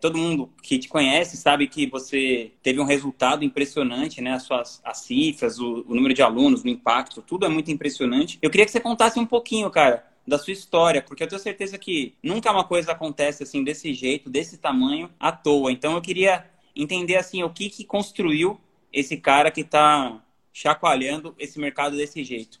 todo mundo que te conhece sabe que você teve um resultado impressionante, né? As suas as cifras, o, o, número de alunos, o impacto, tudo é muito impressionante. Eu queria que você contasse um pouquinho, cara, da sua história, porque eu tenho certeza que nunca uma coisa acontece assim desse jeito, desse tamanho, à toa. Então eu queria entender assim o que que construiu esse cara que está chacoalhando esse mercado desse jeito.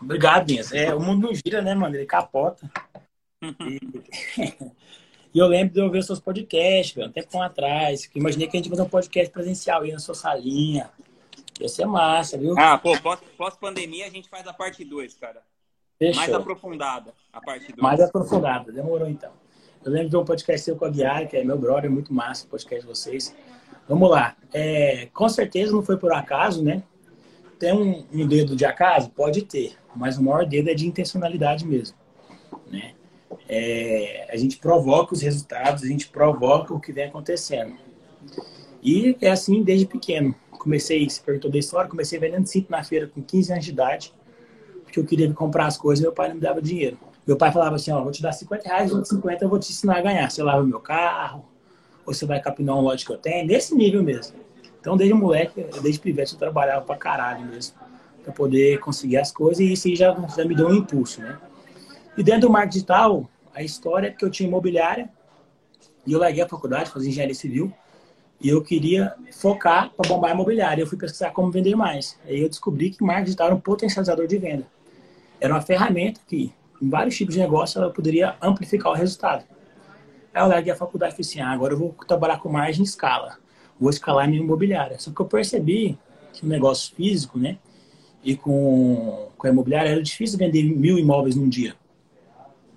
Obrigado, Binhas. É, o mundo não gira, né, mano? Ele capota. e... e eu lembro de eu ver seus podcasts, um tempo atrás. Que imaginei que a gente fazer um podcast presencial aí na sua salinha. Ia ser massa, viu? Ah, pô, pós-pandemia a gente faz a parte 2, cara. Fechou. Mais aprofundada, a parte 2. Mais aprofundada, demorou então. Eu lembro de um podcast seu com a Guiar, que é meu brother, muito massa o podcast de vocês. Vamos lá. É, com certeza não foi por acaso, né? Tem um, um dedo de acaso? Pode ter mas o maior dedo é de intencionalidade mesmo, né? É, a gente provoca os resultados, a gente provoca o que vem acontecendo. E é assim desde pequeno. Comecei, se perguntou da história, comecei vendendo cinto na feira com 15 anos de idade, porque eu queria comprar as coisas e meu pai não me dava dinheiro. Meu pai falava assim, ó, vou te dar 50 reais, outros 50 eu vou te ensinar a ganhar. Você lava meu carro, ou você vai capinar um lote que eu tenho, nesse nível mesmo. Então, desde moleque, desde pivete, eu trabalhava pra caralho mesmo para poder conseguir as coisas e isso já, já me deu um impulso, né? E dentro do marketing digital, a história é que eu tinha imobiliária e eu larguei a faculdade, fazer engenharia civil e eu queria focar para bombar imobiliária. Eu fui pesquisar como vender mais. Aí eu descobri que marketing digital era um potencializador de venda. Era uma ferramenta que, em vários tipos de negócio, ela poderia amplificar o resultado. Aí eu larguei a faculdade e falei assim, ah, agora eu vou trabalhar com margem em escala. Vou escalar minha imobiliária. Só que eu percebi que o negócio físico, né, e com, com a imobiliária era difícil vender mil imóveis num dia.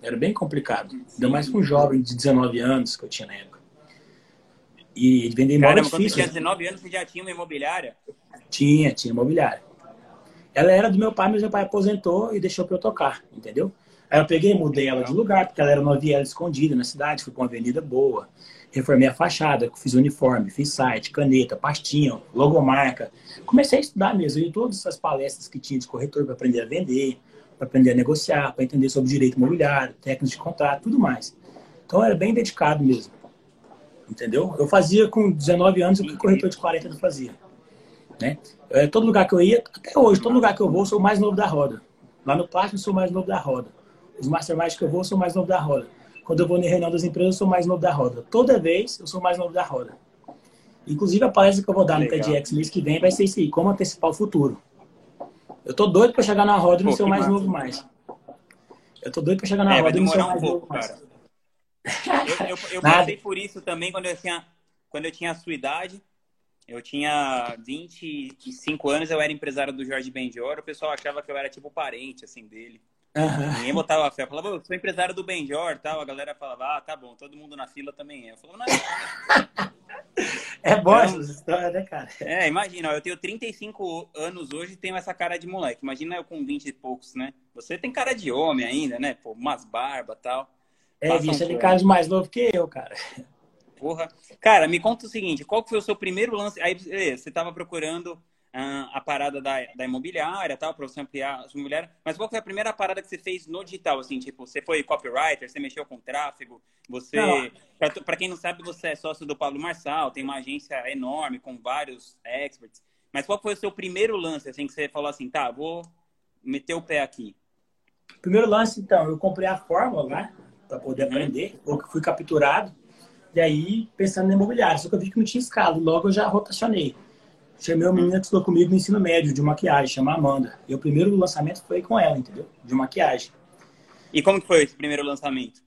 Era bem complicado. Ainda mais com um jovem de 19 anos que eu tinha na época. E vender imóveis Caramba, quando você tinha 19 anos, você já tinha uma imobiliária? Tinha, tinha imobiliária. Ela era do meu pai, mas meu pai aposentou e deixou para eu tocar, entendeu? Aí eu peguei e mudei ela de lugar, porque ela era uma viela escondida na cidade, fui para uma avenida boa reformei a fachada, fiz uniforme, fiz site, caneta, pastinha, logomarca. Comecei a estudar mesmo, e todas essas palestras que tinha de corretor para aprender a vender, para aprender a negociar, para entender sobre direito imobiliário, técnicas de contrato, tudo mais. Então era bem dedicado mesmo. Entendeu? Eu fazia com 19 anos o que o corretor de 40 não fazia. Né? Eu, todo lugar que eu ia, até hoje, todo lugar que eu vou, sou o mais novo da roda. Lá no plástico, sou o mais novo da roda. Os masterminds que eu vou, sou o mais novo da roda. Quando eu vou na reunião das empresas, eu sou mais novo da roda. Toda vez, eu sou mais novo da roda. Inclusive, a palestra que eu vou dar Legal. no TEDx mês que vem vai ser isso aí, como antecipar o futuro. Eu tô doido para chegar na roda e não ser o mais massa. novo mais. Eu tô doido para chegar na é, roda e não ser o mais um pouco, novo mais. Eu, eu, eu passei por isso também quando eu tinha, quando eu tinha a sua idade. Eu tinha 25 anos, eu era empresário do Jorge Benjor. O pessoal achava que eu era tipo parente, assim, dele. Uhum. Ninguém botava fé. Eu falava, eu sou empresário do Benjor tal. A galera falava, ah, tá bom, todo mundo na fila também é. Eu falava, não, É bom então, essa história, né, cara? É, imagina, eu tenho 35 anos hoje e tenho essa cara de moleque. Imagina eu com 20 e poucos, né? Você tem cara de homem ainda, né? Pô, umas barbas e tal. É, bicho, ele tem cara de mais novo que eu, cara. Porra. Cara, me conta o seguinte, qual foi o seu primeiro lance? Aí você tava procurando a parada da, da imobiliária, tal, para você ampliar a sua imobiliária. Mas qual foi a primeira parada que você fez no digital? Assim, tipo, você foi copywriter, você mexeu com tráfego, você. Para quem não sabe, você é sócio do Pablo Marçal, tem uma agência enorme com vários experts. Mas qual foi o seu primeiro lance, assim, que você falou assim, tá, vou meter o pé aqui? Primeiro lance, então, eu comprei a fórmula, né? Para poder uhum. aprender, fui capturado. E aí, pensando na imobiliária, só que eu vi que não tinha escala, logo eu já rotacionei. Chamei uma menina que estudou comigo no ensino médio de maquiagem, chama Amanda. E o primeiro lançamento foi com ela, entendeu? De maquiagem. E como que foi esse primeiro lançamento?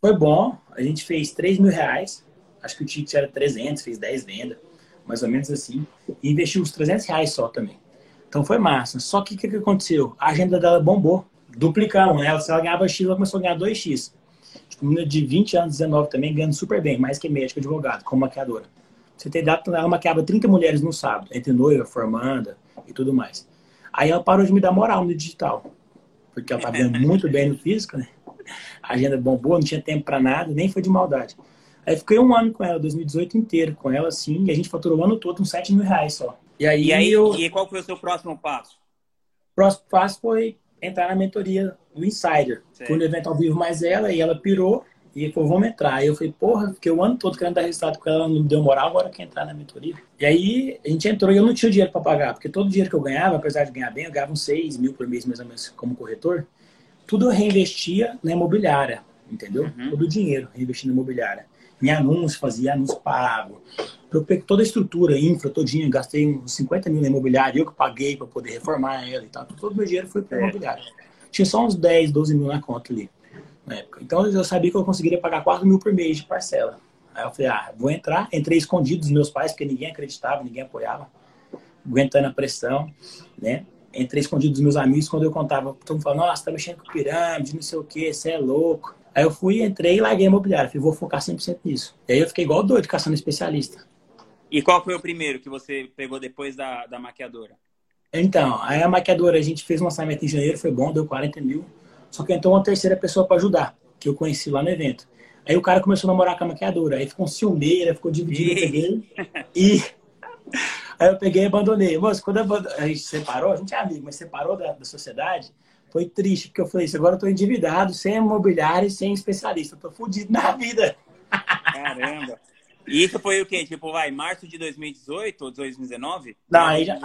Foi bom. A gente fez 3 mil reais. Acho que o ticket era 300, fez 10 vendas. Mais ou menos assim. E investiu uns 300 reais só também. Então foi massa. Só que o que, que aconteceu? A agenda dela bombou. Duplicamos, né? Se ela ganhava X, ela começou a ganhar 2X. Tipo, menina de 20 anos, 19 também, ganhando super bem. Mais que médico, advogado, como maquiadora. Você tem dado, ela maquiava 30 mulheres no sábado, entre noiva, formanda e tudo mais. Aí ela parou de me dar moral no digital, porque ela tá vendo muito bem no físico, né? A agenda bombou, não tinha tempo para nada, nem foi de maldade. Aí fiquei um ano com ela, 2018 inteiro com ela, assim, e a gente faturou o ano todo uns 7 mil reais só. E aí, e, aí eu... e qual foi o seu próximo passo? O próximo passo foi entrar na mentoria do Insider. Certo. Fui no evento ao vivo mais ela e ela pirou e falou, vamos entrar. Aí eu falei, porra, fiquei o ano todo querendo dar resultado com ela, não me deu moral, agora quer entrar na mentoria. E aí a gente entrou e eu não tinha dinheiro para pagar, porque todo o dinheiro que eu ganhava, apesar de ganhar bem, eu ganhava uns 6 mil por mês mais ou menos como corretor, tudo eu reinvestia na imobiliária, entendeu? Uhum. Todo o dinheiro reinvestia na imobiliária. Em anúncios, fazia anúncio pago. Eu peguei toda a estrutura, infra, todinha, gastei uns 50 mil na imobiliária, eu que paguei para poder reformar ela e tal. Todo o meu dinheiro foi para imobiliária. Tinha só uns 10, 12 mil na conta ali, na época. Então eu sabia que eu conseguiria pagar 4 mil por mês de parcela. Aí eu falei, ah, vou entrar. Entrei escondido dos meus pais, porque ninguém acreditava, ninguém apoiava. Aguentando a pressão, né? Entrei escondido dos meus amigos quando eu contava. Todo mundo falando, nossa, tá mexendo com pirâmide, não sei o quê, você é louco. Aí eu fui, entrei e larguei a imobiliária. Falei, vou focar 100% nisso. E aí eu fiquei igual doido caçando especialista. E qual foi o primeiro que você pegou depois da, da maquiadora? Então, aí a maquiadora, a gente fez um lançamento em janeiro, foi bom, deu 40 mil. Só que entrou uma terceira pessoa para ajudar, que eu conheci lá no evento. Aí o cara começou a namorar com a maquiadora, aí ficou um ciumeira, ficou dividido, eu peguei. E aí eu peguei e abandonei. Moço, quando a gente separou, a gente é amigo, mas separou da, da sociedade, foi triste, porque eu falei isso, agora eu tô endividado, sem imobiliário e sem especialista. Eu tô fudido na vida. Caramba. E isso foi o quê? Tipo, vai, março de 2018 ou 2019? Não, aí já,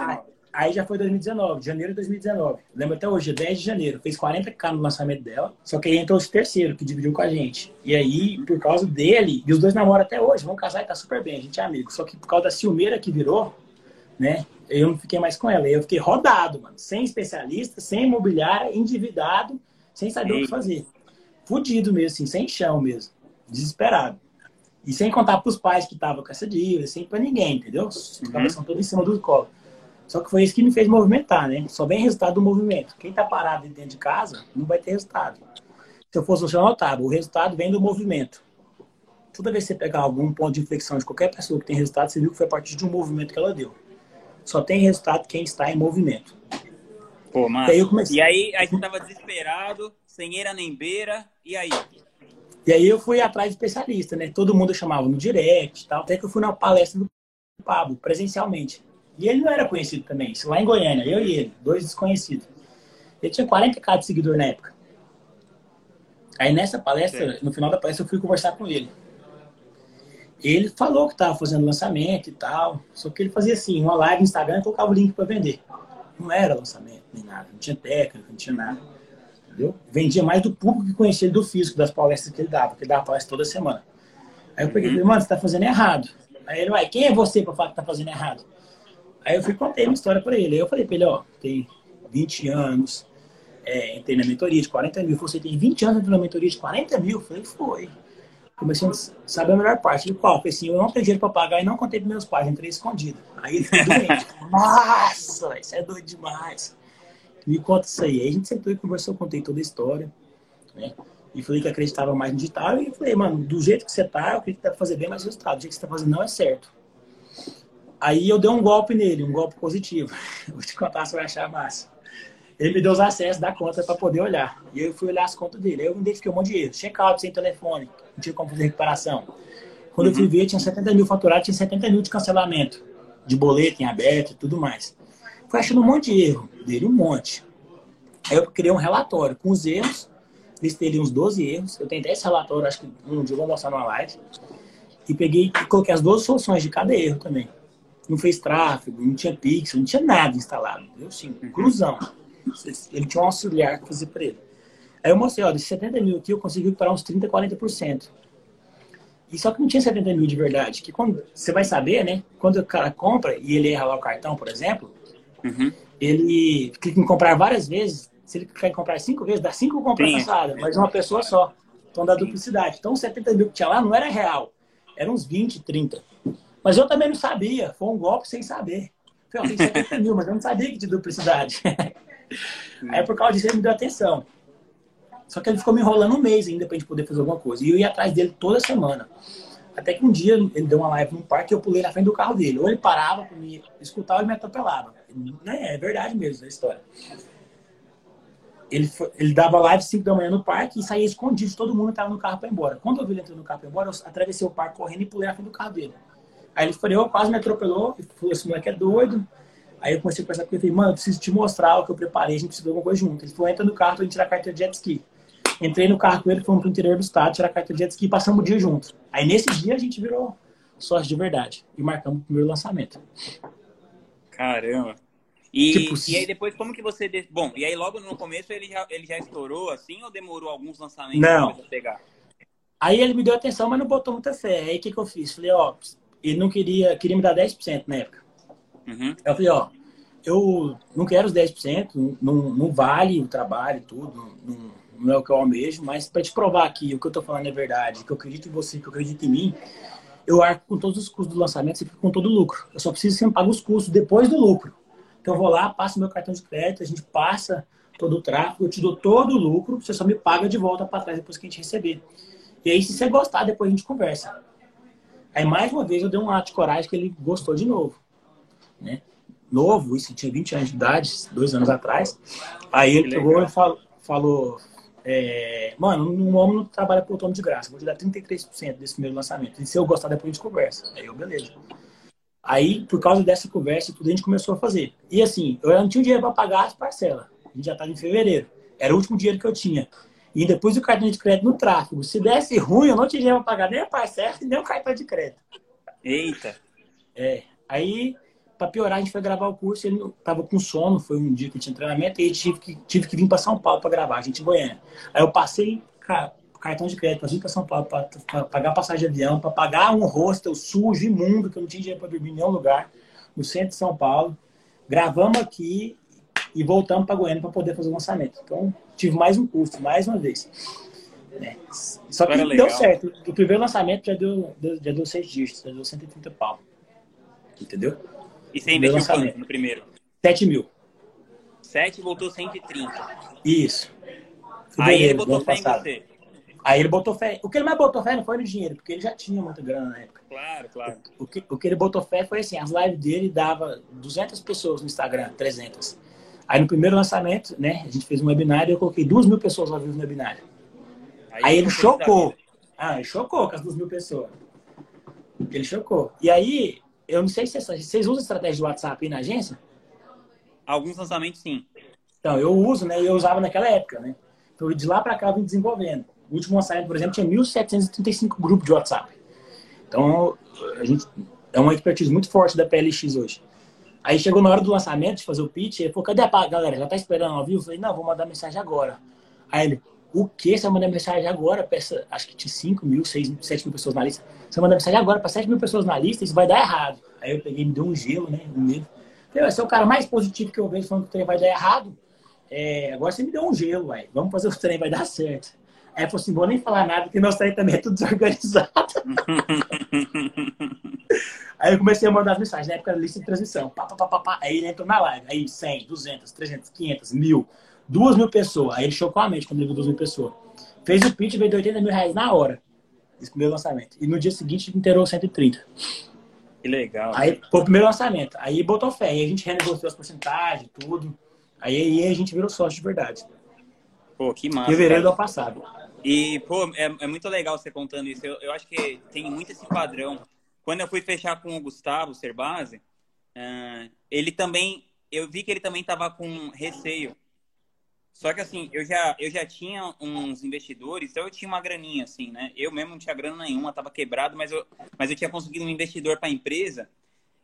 aí já foi 2019, janeiro de 2019. Lembro até hoje, 10 de janeiro. Fez 40k no lançamento dela. Só que aí entrou esse terceiro, que dividiu com a gente. E aí, por causa dele, e os dois namoram até hoje, vão casar e tá super bem, a gente é amigo. Só que por causa da ciumeira que virou, né? Eu não fiquei mais com ela. Eu fiquei rodado, mano. Sem especialista, sem imobiliária, endividado, sem saber Ei. o que fazer. Fudido mesmo, assim, sem chão mesmo. Desesperado. E sem contar para os pais que estavam com essa dívida, sem para ninguém, entendeu? Os uhum. cabeças todos em cima do colo. Só que foi isso que me fez movimentar, né? Só vem resultado do movimento. Quem está parado dentro de casa não vai ter resultado. Se eu fosse você, eu notava. O resultado vem do movimento. Toda vez que você pegar algum ponto de inflexão de qualquer pessoa que tem resultado, você viu que foi a partir de um movimento que ela deu. Só tem resultado quem está em movimento. Pô, mano. E aí, comecei... e aí, aí você estava desesperado, sem eira nem beira, e aí? E aí eu fui atrás de especialista, né? Todo mundo chamava no direct tal. Até que eu fui na palestra do Pablo, presencialmente. E ele não era conhecido também, isso lá em Goiânia, eu e ele, dois desconhecidos. Ele tinha 40k de seguidor na época. Aí nessa palestra, no final da palestra, eu fui conversar com ele. Ele falou que estava fazendo lançamento e tal, só que ele fazia assim, uma live no Instagram e colocava o link para vender. Não era lançamento, nem nada, não tinha técnica, não tinha nada. Entendeu? Vendia mais do público que conhecia ele do físico, das palestras que ele dava, porque ele dava palestra toda semana. Aí eu peguei e falei, mano, você tá fazendo errado. Aí ele, vai, quem é você para falar que tá fazendo errado? Aí eu fui contei uma história para ele. Aí eu falei para ele, ó, tem 20 anos, é, entrei na mentoria de 40 mil. Você tem 20 anos na mentoria de 40 mil? Eu falei, foi. Comecei a saber a melhor parte. Ele, qual? Eu falei assim, eu não tenho dinheiro para pagar e não contei para meus pais, entrei escondido. Aí ele ficou doente. Nossa, isso é doido demais me conta isso aí. Aí a gente sentou e conversou, contei toda a história, né? E falei que acreditava mais no digital e falei, mano, do jeito que você tá, eu acredito que dá pra fazer bem mais resultado. Do jeito que você tá fazendo não é certo. Aí eu dei um golpe nele, um golpe positivo. Vou te contar, você vai achar massa. Ele me deu os acessos da conta para poder olhar. E eu fui olhar as contas dele. Aí eu identifiquei um monte de erro. Check-out sem telefone, não tinha como fazer recuperação. Quando uhum. eu fui ver, tinha 70 mil faturados, tinha 70 mil de cancelamento. De boleto em aberto e tudo mais. Fui achando um monte de erro dele, um monte. Aí eu criei um relatório com os erros, listei ali uns 12 erros. Eu tenho 10 relatórios, acho que um dia eu vou mostrar numa live. E peguei e coloquei as 12 soluções de cada erro também. Não fez tráfego, não tinha pixel, não tinha nada instalado. Eu sim, inclusão. Ele tinha um auxiliar que fazia para ele. Aí eu mostrei, ó, de 70 mil aqui eu consegui recuperar uns 30, 40%. E só que não tinha 70 mil de verdade. Que quando você vai saber, né? Quando o cara compra e ele erra lá o cartão, por exemplo, Uhum. Ele clica em comprar várias vezes. Se ele clicar em comprar cinco vezes, dá cinco compras passadas, mas uma pessoa só. Então dá duplicidade. Então, 70 mil que tinha lá não era real. Eram uns 20, 30. Mas eu também não sabia. Foi um golpe sem saber. Falei, eu tenho 70 mil, mas eu não sabia que tinha duplicidade. Aí, por causa disso, ele me deu atenção. Só que ele ficou me enrolando um mês ainda pra gente poder fazer alguma coisa. E eu ia atrás dele toda semana. Até que um dia ele deu uma live no parque e eu pulei na frente do carro dele. Ou ele parava para me escutar ou ele me atropelava. Né? É verdade mesmo a história. ele, foi, ele dava live 5 da manhã no parque e saía escondido, todo mundo estava no carro para ir embora. Quando eu vi ele entrando no carro para ir embora, eu atravessei o parque correndo e pulei na frente do carro dele. Aí ele freou, quase me atropelou, falou: esse moleque é doido. Aí eu comecei a conversar com ele falei, mano, eu preciso te mostrar o que eu preparei, a gente precisa de alguma coisa junto. Ele falou, entra no carro pra gente tirar a carteira de jet ski. Entrei no carro com ele, fomos pro interior do estado, tirar a carteira de jet ski e passamos o dia junto. Aí nesse dia a gente virou sócio de verdade e marcamos o primeiro lançamento. Caramba. E, tipo, e aí depois, como que você... Bom, e aí logo no começo ele já, ele já estourou assim ou demorou alguns lançamentos não. pra pegar? Aí ele me deu atenção, mas não botou muita fé. Aí o que, que eu fiz? Falei, ó, ele não queria, queria me dar 10% na época. Uhum. Eu falei, ó, eu não quero os 10%, não, não vale o trabalho e tudo, não, não, é o que eu almejo, mas para te provar que o que eu tô falando é verdade, que eu acredito em você, que eu acredito em mim, eu arco com todos os custos do lançamento, você fica com todo o lucro. Eu só preciso que você pague os custos depois do lucro. Então eu vou lá, passo meu cartão de crédito, a gente passa todo o tráfego, eu te dou todo o lucro, você só me paga de volta para trás depois que a gente receber. E aí, se você gostar, depois a gente conversa. Aí, mais uma vez, eu dei um ato de coragem que ele gostou de novo né? Novo, isso tinha 20 anos de idade, dois anos atrás. Aí ele pegou e falou, falou é, mano, um homem não trabalha por autônomo de graça, vou te dar 33% desse primeiro lançamento. E se eu gostar, depois a gente conversa. Aí eu, beleza. Aí, por causa dessa conversa, tudo a gente começou a fazer. E assim, eu não tinha dinheiro para pagar as parcelas. A gente já estava em fevereiro. Era o último dinheiro que eu tinha. E depois o cartão de crédito no tráfego. Se desse ruim, eu não tinha dinheiro para pagar nem a parcela e nem o cartão de crédito. Eita! É. Aí para piorar, a gente foi gravar o curso, ele tava com sono, foi um dia que tinha treinamento, e tive que, tive que vir para São Paulo para gravar, a gente em Goiânia. Aí eu passei cartão de crédito para vir para São Paulo, para pagar passagem de avião, para pagar um hostel sujo, imundo, que eu não tinha dinheiro para dormir em nenhum lugar, no centro de São Paulo. Gravamos aqui e voltamos para Goiânia para poder fazer o lançamento. Então, tive mais um custo, mais uma vez. É. Só que deu certo. O primeiro lançamento já deu, já deu seis dígitos, já deu 130 pau. Entendeu? E você investiu quanto no primeiro? 7 mil. 7 voltou 130. Isso. Aí ele botou fé passado. em você. Aí ele botou fé. O que ele mais botou fé não foi no dinheiro, porque ele já tinha muita grana na época. Claro, claro. O, o, que, o que ele botou fé foi assim, as lives dele dava 200 pessoas no Instagram, 300. Aí no primeiro lançamento, né, a gente fez um webinar e eu coloquei 2 mil pessoas ao vivo no webinar. Aí, aí ele chocou. Ah, ele chocou com as 2 mil pessoas. Ele chocou. E aí, eu não sei se vocês usam estratégia de WhatsApp aí na agência? Alguns lançamentos, sim. Então, eu uso, né? Eu usava naquela época, né? Então, de lá para cá, eu vim desenvolvendo. O último lançamento, por exemplo, tinha 1.735 grupos de WhatsApp. Então, a gente é uma expertise muito forte da PLX hoje. Aí chegou na hora do lançamento, de fazer o pitch, ele falou, cadê a galera? Já tá esperando ao vivo? Eu falei, não, vou mandar mensagem agora. Aí ele, o que? Você manda mensagem agora? Peça, acho que tinha 5 mil, 6, 7 mil pessoas na lista. Você manda mensagem agora para 7 mil pessoas na lista, isso vai dar errado. Aí eu peguei, me deu um gelo, né? Um medo. Esse é o cara mais positivo que eu vejo falando que o trem vai dar errado. É, agora você me deu um gelo, véio. vamos fazer o trem, vai dar certo. Aí eu falei assim, vou nem falar nada, porque meu trem também é tudo desorganizado. aí eu comecei a mandar as mensagens, na época da lista de transmissão. Pá, pá, pá, pá, Aí ele entrou na live. Aí 100, 200, 300, 500, mil duas mil pessoas. Aí ele chocou a mente quando ele viu duas mil pessoas. Fez o pitch, veio de 80 mil reais na hora. Esse primeiro lançamento. E no dia seguinte inteirou 130. Que legal. Aí foi o primeiro lançamento. Aí botou fé. Aí a gente renegociou as porcentagens, tudo. Aí, aí a gente virou sócio de verdade. Pô, que massa. Fevereiro do ano passado. E, pô, é, é, muito legal você contando isso. Eu, eu acho que tem muito esse padrão. Quando eu fui fechar com o Gustavo Cerbasi, uh, ele também. Eu vi que ele também estava com receio só que assim, eu já, eu já tinha uns investidores, então eu tinha uma graninha, assim, né? Eu mesmo não tinha grana nenhuma, tava quebrado, mas eu, mas eu tinha conseguido um investidor para a empresa.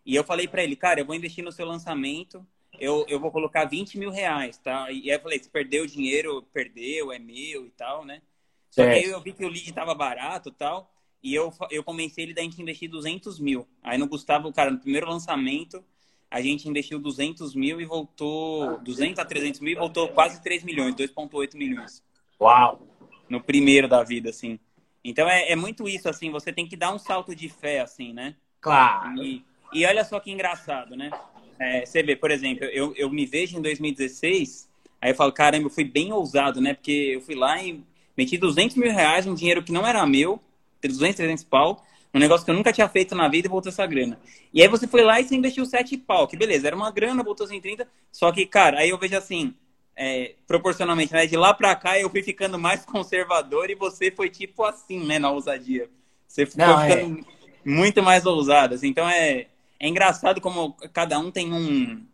E eu falei para ele, cara, eu vou investir no seu lançamento, eu, eu vou colocar 20 mil reais, tá? E aí eu falei, se perdeu o dinheiro, perdeu, é meu e tal, né? Só que aí eu vi que o lead tava barato e tal, e eu, eu convencei ele da gente investir 200 mil. Aí no Gustavo, cara, no primeiro lançamento, a gente investiu 200 mil e voltou 200 a 300 mil e voltou quase 3 milhões, 2,8 milhões. Uau! No primeiro da vida, assim. Então é, é, muito isso, assim, você tem que dar um salto de fé, assim, né? Claro. E, e olha só que engraçado, né? É, você vê, por exemplo, eu, eu me vejo em 2016, aí eu falo, caramba, eu fui bem ousado, né? Porque eu fui lá e meti 200 mil reais, um dinheiro que não era meu, 200, 300 pau, um negócio que eu nunca tinha feito na vida e voltou essa grana. E aí você foi lá e você investiu 7 pau, que beleza, era uma grana, voltou 130. Só que, cara, aí eu vejo assim, é, proporcionalmente, né? De lá para cá eu fui ficando mais conservador e você foi tipo assim, né? Na ousadia. Você foi Não, ficando é... muito mais ousado. Assim. Então é, é engraçado como cada um tem um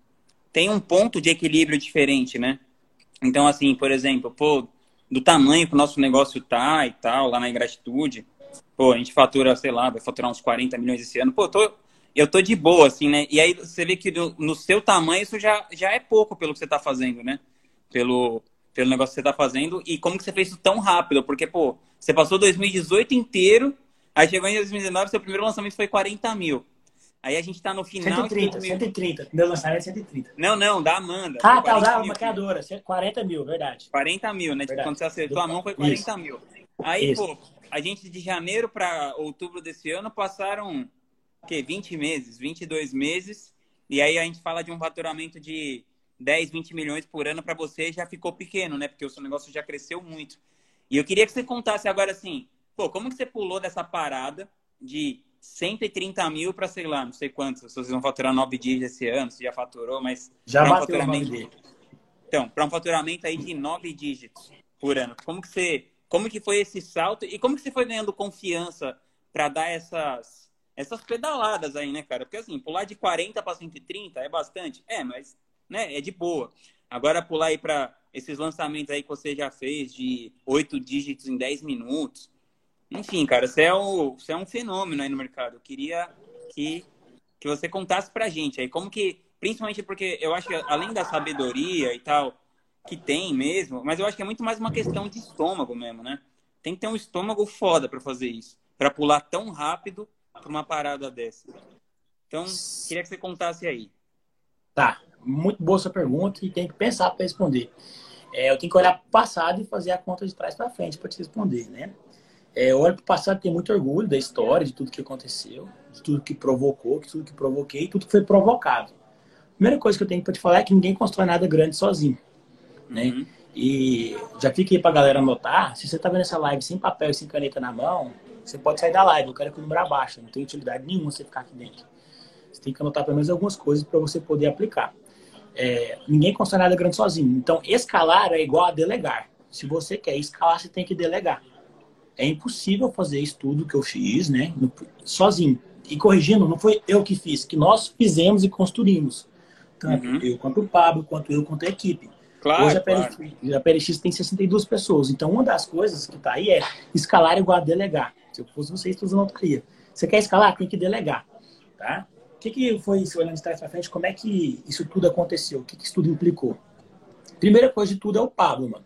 tem um ponto de equilíbrio diferente, né? Então, assim, por exemplo, pô, do tamanho que o nosso negócio tá e tal, lá na ingratitude, pô, a gente fatura, sei lá, vai faturar uns 40 milhões esse ano, pô, tô, eu tô de boa, assim, né? E aí você vê que no, no seu tamanho isso já, já é pouco pelo que você tá fazendo, né? Pelo, pelo negócio que você tá fazendo e como que você fez isso tão rápido, porque, pô, você passou 2018 inteiro, aí chegou em 2019, seu primeiro lançamento foi 40 mil. Aí a gente tá no final. 130, 130. Meu lançamento é 130. Não, não, da Amanda. Ah, tá, da maquiadora. 40 mil, verdade. 40 mil, né? Verdade. Quando você acertou a mão foi 40 Isso. mil. Aí, Isso. pô, a gente de janeiro para outubro desse ano passaram, o quê? 20 meses, 22 meses. E aí a gente fala de um faturamento de 10, 20 milhões por ano para você já ficou pequeno, né? Porque o seu negócio já cresceu muito. E eu queria que você contasse agora assim, pô, como que você pulou dessa parada de 130 mil para, sei lá, não sei quantos. Vocês vão faturar nove dígitos esse ano, você já faturou, mas. Já um bateu faturamento... Então, para um faturamento aí de nove dígitos por ano. Como que você. Como que foi esse salto e como que você foi ganhando confiança para dar essas, essas pedaladas aí, né, cara? Porque assim, pular de 40 para 130 é bastante. É, mas né, é de boa. Agora pular aí para esses lançamentos aí que você já fez de oito dígitos em 10 minutos enfim, cara, você é, o, você é um fenômeno aí no mercado. Eu queria que, que você contasse pra gente aí como que, principalmente porque eu acho que além da sabedoria e tal, que tem mesmo, mas eu acho que é muito mais uma questão de estômago mesmo, né? Tem que ter um estômago foda para fazer isso, para pular tão rápido pra uma parada dessa. Então, queria que você contasse aí. Tá, muito boa essa pergunta e tem que pensar para responder. É, eu tenho que olhar passado e fazer a conta de trás para frente para te responder, né? É, olho para o passado tenho muito orgulho da história, de tudo que aconteceu, de tudo que provocou, de tudo que provoquei, tudo que foi provocado. A primeira coisa que eu tenho para te falar é que ninguém constrói nada grande sozinho. Né? Uhum. E já fica aí para a galera anotar, se você está vendo essa live sem papel e sem caneta na mão, você pode sair da live, eu quero que o número abaixe, não tem utilidade nenhuma você ficar aqui dentro. Você tem que anotar pelo menos algumas coisas para você poder aplicar. É, ninguém constrói nada grande sozinho. Então, escalar é igual a delegar. Se você quer escalar, você tem que delegar é impossível fazer isso tudo que eu fiz, né, sozinho. E corrigindo, não foi eu que fiz, que nós fizemos e construímos. Tanto uhum. eu quanto o Pablo, quanto eu, quanto a equipe. Claro, Hoje a PLX, claro. a PLX tem 62 pessoas. Então, uma das coisas que está aí é escalar igual a delegar. Se eu fosse vocês, todos não teria. Você quer escalar? Tem que delegar. Tá? O que, que foi, se olhando de trás para frente, como é que isso tudo aconteceu? O que, que isso tudo implicou? Primeira coisa de tudo é o Pablo, mano.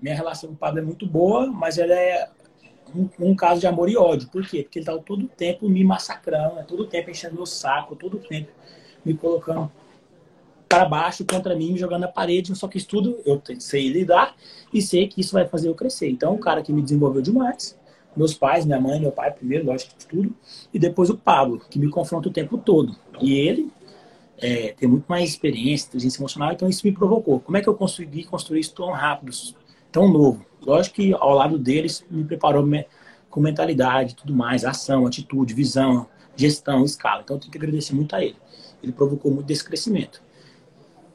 Minha relação com o Pablo é muito boa, mas ela é um, um, caso de amor e ódio. Por quê? Porque ele estava todo o tempo me massacrando, né? todo o tempo enchendo meu saco, todo o tempo me colocando para baixo contra mim, me jogando na parede. Só que isso tudo eu sei lidar e sei que isso vai fazer eu crescer. Então, o cara que me desenvolveu demais, meus pais, minha mãe, meu pai primeiro, lógico, de tudo, e depois o Pablo, que me confronta o tempo todo. E ele é, tem muito mais experiência, inteligência emocional, então isso me provocou. Como é que eu consegui construir isso tão rápido, tão novo? Lógico que ao lado deles me preparou com mentalidade, tudo mais, ação, atitude, visão, gestão, escala. Então eu tenho que agradecer muito a ele. Ele provocou muito desse crescimento.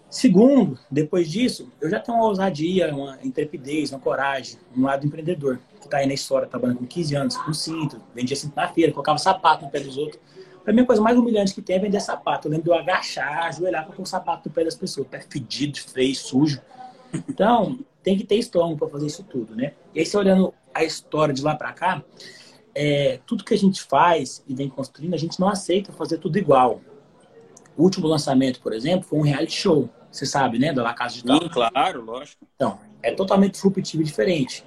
Segundo, depois disso, eu já tenho uma ousadia, uma intrepidez, uma coragem, um lado empreendedor, que está aí na história, trabalhando com 15 anos, com cinto, vendia cinto na feira, colocava sapato no pé dos outros. Para mim, a coisa mais humilhante que tem é vender sapato. Eu lembro de eu agachar, ajoelhar para pôr o sapato no pé das pessoas. Pé fedido, feio, sujo. Então, tem que ter estômago para fazer isso tudo, né? E aí, você olhando a história de lá para cá, é, tudo que a gente faz e vem construindo, a gente não aceita fazer tudo igual. O último lançamento, por exemplo, foi um reality show. Você sabe, né? Da La Casa de Sim, claro, lógico. Então, é totalmente disruptivo e diferente.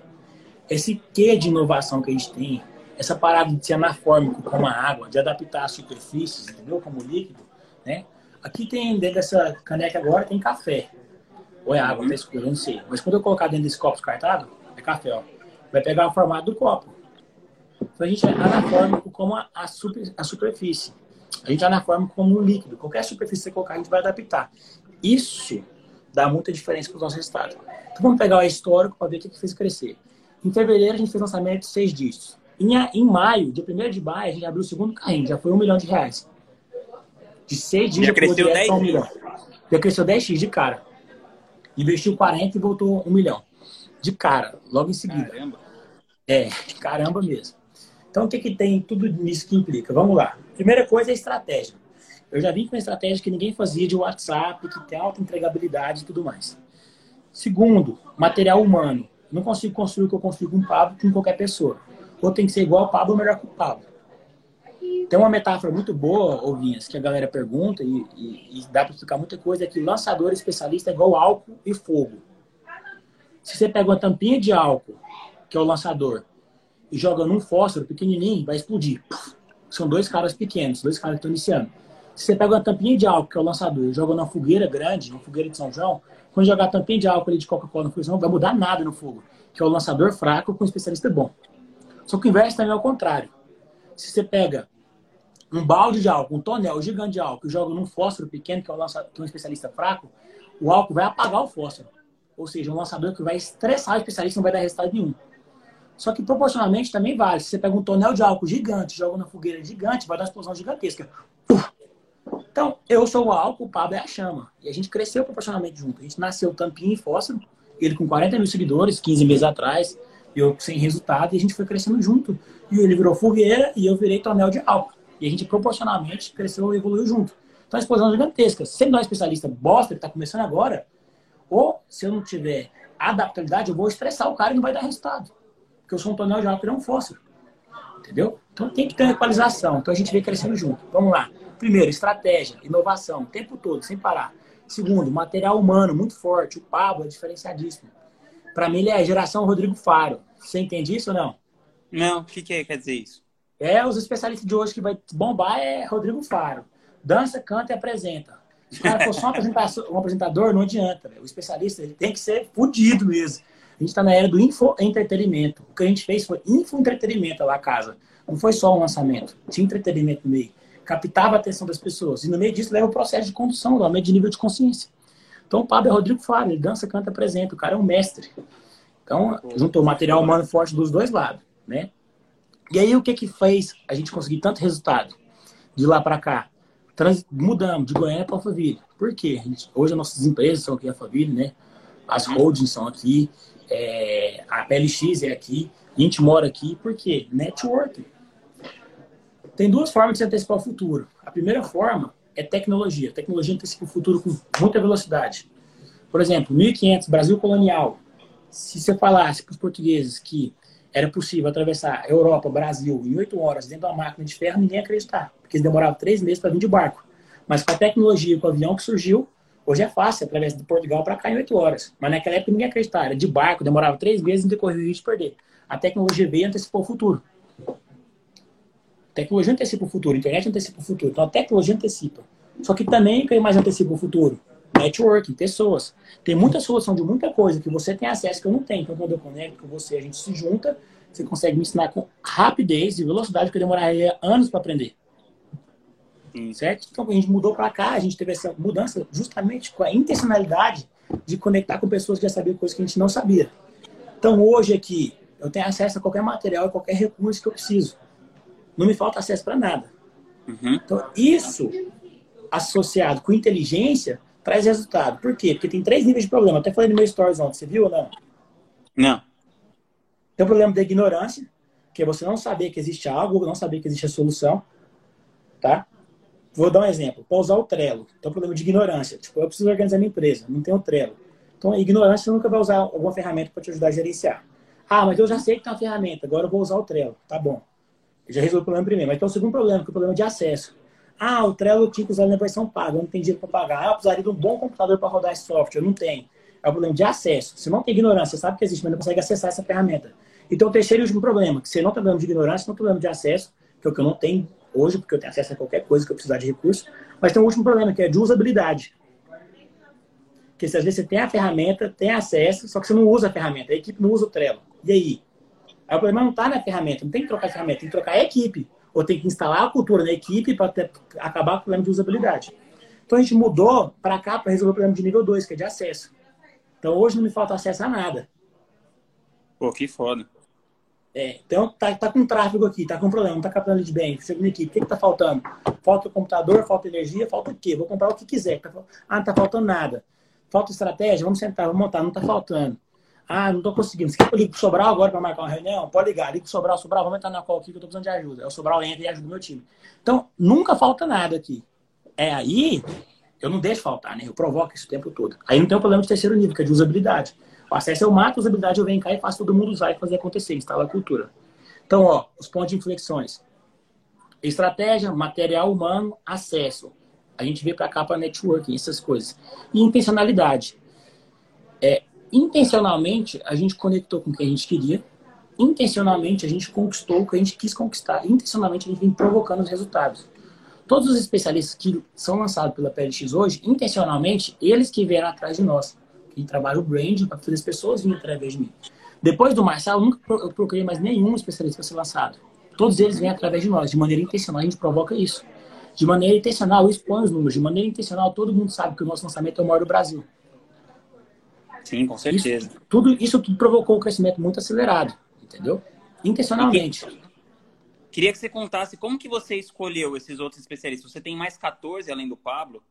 Esse quê de inovação que a gente tem, essa parada de ser anafórmico como a água, de adaptar as superfícies, entendeu? Como líquido, né? Aqui tem, dentro dessa caneca agora, tem café. Ou é água, tá escuro, não sei. Mas quando eu colocar dentro desse copo descartado, é café, ó. Vai pegar o formato do copo. Então a gente é anafórmico como a, a, super, a superfície. A gente é anafórmico como um líquido. Qualquer superfície que você colocar, a gente vai adaptar. Isso dá muita diferença para os nossos resultados. Então vamos pegar o histórico para ver o que, que fez crescer. Em fevereiro a gente fez lançamento de seis dígitos. Em, em maio, dia 1 de maio, a gente abriu o segundo carrinho, já foi um milhão de reais. De seis dígitos, já cresceu 10 um milhão. Já cresceu 10x de cara. Investiu 40 e voltou um milhão. De cara, logo em seguida. Caramba. É, caramba mesmo. Então, o que, que tem tudo nisso que implica? Vamos lá. Primeira coisa é estratégia. Eu já vim com uma estratégia que ninguém fazia de WhatsApp, que tem alta entregabilidade e tudo mais. Segundo, material humano. Não consigo construir o que eu consigo com o Pablo com qualquer pessoa. Ou tem que ser igual ao Pablo ou melhor que o Pablo. Tem uma metáfora muito boa, Ovinhas, que a galera pergunta e, e, e dá para explicar muita coisa, é que lançador especialista é igual álcool e fogo. Se você pega uma tampinha de álcool, que é o lançador, e joga num fósforo pequenininho, vai explodir. São dois caras pequenos, dois caras que estão iniciando. Se você pega uma tampinha de álcool, que é o lançador, e joga numa fogueira grande, uma fogueira de São João, quando jogar tampinha de álcool ali de Coca-Cola no fogo, não vai mudar nada no fogo, que é o lançador fraco com um especialista bom. Só que o inverso também é o contrário. Se você pega um balde de álcool, um tonel gigante de álcool, joga num fósforo pequeno, que é, o lançador, que é um especialista fraco, o álcool vai apagar o fósforo. Ou seja, um lançador que vai estressar o especialista não vai dar resultado nenhum. Só que proporcionalmente também vale. Se você pega um tonel de álcool gigante, joga na fogueira gigante, vai dar uma explosão gigantesca. Então, eu sou o álcool, o Pablo é a chama. E a gente cresceu proporcionalmente junto. A gente nasceu tampinha e fósforo, ele com 40 mil seguidores, 15 meses atrás, eu sem resultado, e a gente foi crescendo junto. E ele virou fogueira e eu virei tonel de álcool. E a gente proporcionalmente cresceu e evoluiu junto. Então, a explosão gigantesca. Se você não é especialista bosta que está começando agora, ou se eu não tiver adaptabilidade, eu vou estressar o cara e não vai dar resultado. Porque eu sou um tonel de e não fósforo. Entendeu? Então tem que ter equalização. Então a gente vem crescendo junto. Vamos lá. Primeiro, estratégia, inovação, o tempo todo, sem parar. Segundo, material humano muito forte. O Pablo é diferenciadíssimo. Para mim, ele é a geração Rodrigo Faro. Você entende isso ou não? Não, o que, que quer dizer isso? É, os especialistas de hoje que vai bombar é Rodrigo Faro. Dança, canta e apresenta. Se o cara for só um apresentador, não adianta. O especialista ele tem que ser fudido mesmo. A gente está na era do infoentretenimento. O que a gente fez foi infoentretenimento lá casa. Não foi só um lançamento. Tinha entretenimento no meio. Captava a atenção das pessoas. E no meio disso leva o processo de condução, o aumento de nível de consciência. Então o Pablo é Rodrigo Fábio. Ele dança, canta, apresenta. O cara é um mestre. Então, juntou material humano forte dos dois lados, né? E aí, o que que fez a gente conseguir tanto resultado? De lá para cá, trans, mudamos de Goiânia para Alphaville. Por quê? Gente, hoje as nossas empresas são aqui em Alphaville, né? As holdings são aqui, é, a PLX é aqui, a gente mora aqui. Por quê? Networking. Tem duas formas de se antecipar o futuro. A primeira forma é tecnologia. A tecnologia antecipa o futuro com muita velocidade. Por exemplo, 1500, Brasil colonial. Se você falasse para os portugueses que era possível atravessar Europa, Brasil, em oito horas dentro de uma máquina de ferro, ninguém acreditar, porque eles demoravam três meses para vir de barco. Mas com a tecnologia, com o avião que surgiu, hoje é fácil, através de Portugal para cá em oito horas. Mas naquela época ninguém acreditava, era de barco, demorava três meses e decorria o risco de perder. A tecnologia veio e antecipou o futuro. A tecnologia antecipa o futuro, a internet antecipa o futuro. Então a tecnologia antecipa. Só que também quem mais antecipa o futuro? Networking, pessoas. Tem muita solução de muita coisa que você tem acesso que eu não tenho. Então, quando eu conecto com você, a gente se junta, você consegue me ensinar com rapidez e velocidade que eu demoraria anos para aprender. Certo? Então, a gente mudou para cá, a gente teve essa mudança justamente com a intencionalidade de conectar com pessoas que já sabiam coisas que a gente não sabia. Então, hoje aqui, eu tenho acesso a qualquer material, a qualquer recurso que eu preciso. Não me falta acesso para nada. Uhum. Então, isso associado com inteligência traz resultado. Por quê? Porque tem três níveis de problema. Até falei no meu stories ontem, você viu ou não? Não. Tem o problema da ignorância, que é você não saber que existe algo, não saber que existe a solução. Tá? Vou dar um exemplo. Para usar o Trello, tem o problema de ignorância. Tipo, eu preciso organizar minha empresa, não tenho o Trello. Então, a ignorância, você nunca vai usar alguma ferramenta para te ajudar a gerenciar. Ah, mas eu já sei que tem uma ferramenta, agora eu vou usar o Trello. Tá bom. Eu já resolvi o problema primeiro. Mas tem o segundo problema, que é o problema de acesso. Ah, o Trello eu tinha que usar na versão paga, eu não tenho dinheiro para pagar. Ah, eu precisaria de um bom computador para rodar esse software, eu não tenho. É o problema de acesso. Você não tem ignorância, você sabe que existe, mas não consegue acessar essa ferramenta. Então, o terceiro e último problema, que você não tem problema de ignorância, não tem problema de acesso, que é o que eu não tenho hoje, porque eu tenho acesso a qualquer coisa que eu precisar de recurso, mas tem um último problema, que é de usabilidade. Porque às vezes você tem a ferramenta, tem acesso, só que você não usa a ferramenta, a equipe não usa o Trello. E aí? Aí o problema não está na ferramenta, não tem que trocar a ferramenta, tem que trocar a equipe ou tem que instalar a cultura na equipe para acabar com o problema de usabilidade. Então a gente mudou para cá para resolver o problema de nível 2, que é de acesso. Então hoje não me falta acesso a nada. Pô, que foda. É, então tá, tá com tráfego aqui, tá com problema, não tá captando de bem, na equipe, o que, que tá faltando? Falta o computador, falta energia, falta o quê? Vou comprar o que quiser. Ah, não tá faltando nada. falta estratégia, vamos sentar, vamos montar, não está faltando. Ah, não estou conseguindo. Você quer que eu ligue pro Sobral agora para marcar uma reunião? Pode ligar, liga pro Sobral, Sobral, vamos entrar na call aqui que eu estou precisando de ajuda. Aí o Sobral entra e ajuda o meu time. Então, nunca falta nada aqui. É aí, eu não deixo faltar, né? Eu provoco isso o tempo todo. Aí não tem um problema de terceiro nível, que é de usabilidade. O acesso eu mato a usabilidade, eu venho cá e faço todo mundo usar e fazer acontecer, instala a cultura. Então, ó, os pontos de inflexões. Estratégia, material humano, acesso. A gente vê para cá para networking, essas coisas. E intencionalidade. É, intencionalmente, a gente conectou com o que a gente queria. Intencionalmente, a gente conquistou o que a gente quis conquistar. Intencionalmente, a gente vem provocando os resultados. Todos os especialistas que são lançados pela PLX hoje, intencionalmente, eles que vieram atrás de nós. Que trabalha o branding para fazer as pessoas virem através de mim. Depois do Marçal, eu nunca procurei mais nenhum especialista para ser lançado. Todos eles vêm através de nós, de maneira intencional, a gente provoca isso. De maneira intencional, eu exponho os números. De maneira intencional, todo mundo sabe que o nosso lançamento é o maior do Brasil. Sim, com certeza. Isso tudo, isso tudo provocou um crescimento muito acelerado, entendeu? Intencionalmente. Queria que você contasse como que você escolheu esses outros especialistas. Você tem mais 14 além do Pablo?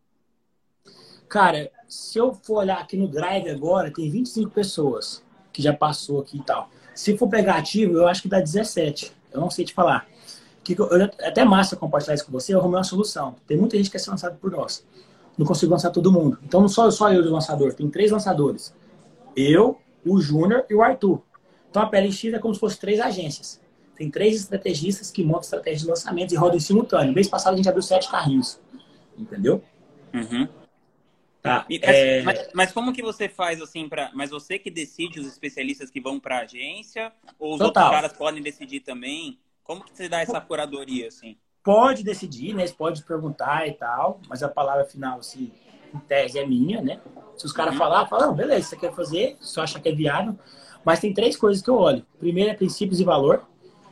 Cara, se eu for olhar aqui no Drive agora, tem 25 pessoas que já passou aqui e tal. Se for pegar ativo, eu acho que dá 17. Eu não sei te falar. Que eu, até massa compartilhar isso com você, eu arrumei uma solução. Tem muita gente que quer ser lançado por nós. Não consigo lançar todo mundo. Então não sou só eu de lançador, tem três lançadores. Eu, o Júnior e o Arthur. Então a PLX é como se fosse três agências. Tem três estrategistas que montam estratégias de lançamento e rodam em simultâneo. Mês passado a gente abriu sete carrinhos. Entendeu? Uhum. Tá. E, é... mas, mas, como que você faz assim para? Mas você que decide os especialistas que vão para a agência ou os Total. outros caras podem decidir também? Como que você dá essa curadoria assim? Pode decidir, né? Você pode perguntar e tal, mas a palavra final, assim, em tese é minha, né? Se os caras uhum. falar, falam, beleza, você quer fazer, se acha que é viável. Mas tem três coisas que eu olho. Primeiro é princípios e valor.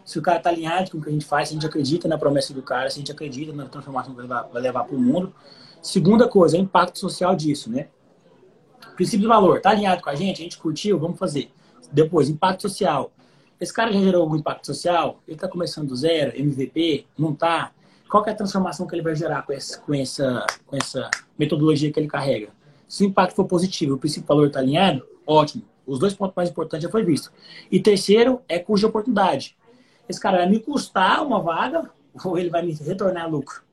Se o cara tá alinhado com o que a gente faz, se a gente acredita na promessa do cara, se a gente acredita na transformação que vai levar para o mundo. Segunda coisa, é o impacto social disso, né? Princípio de valor, tá alinhado com a gente? A gente curtiu? Vamos fazer. Depois, impacto social. Esse cara já gerou algum impacto social? Ele está começando do zero, MVP? Não tá? Qual é a transformação que ele vai gerar com essa, com essa, com essa metodologia que ele carrega? Se o impacto for positivo, o princípio de valor está alinhado, ótimo. Os dois pontos mais importantes já foi visto. E terceiro é custo de oportunidade. Esse cara vai me custar uma vaga ou ele vai me retornar lucro?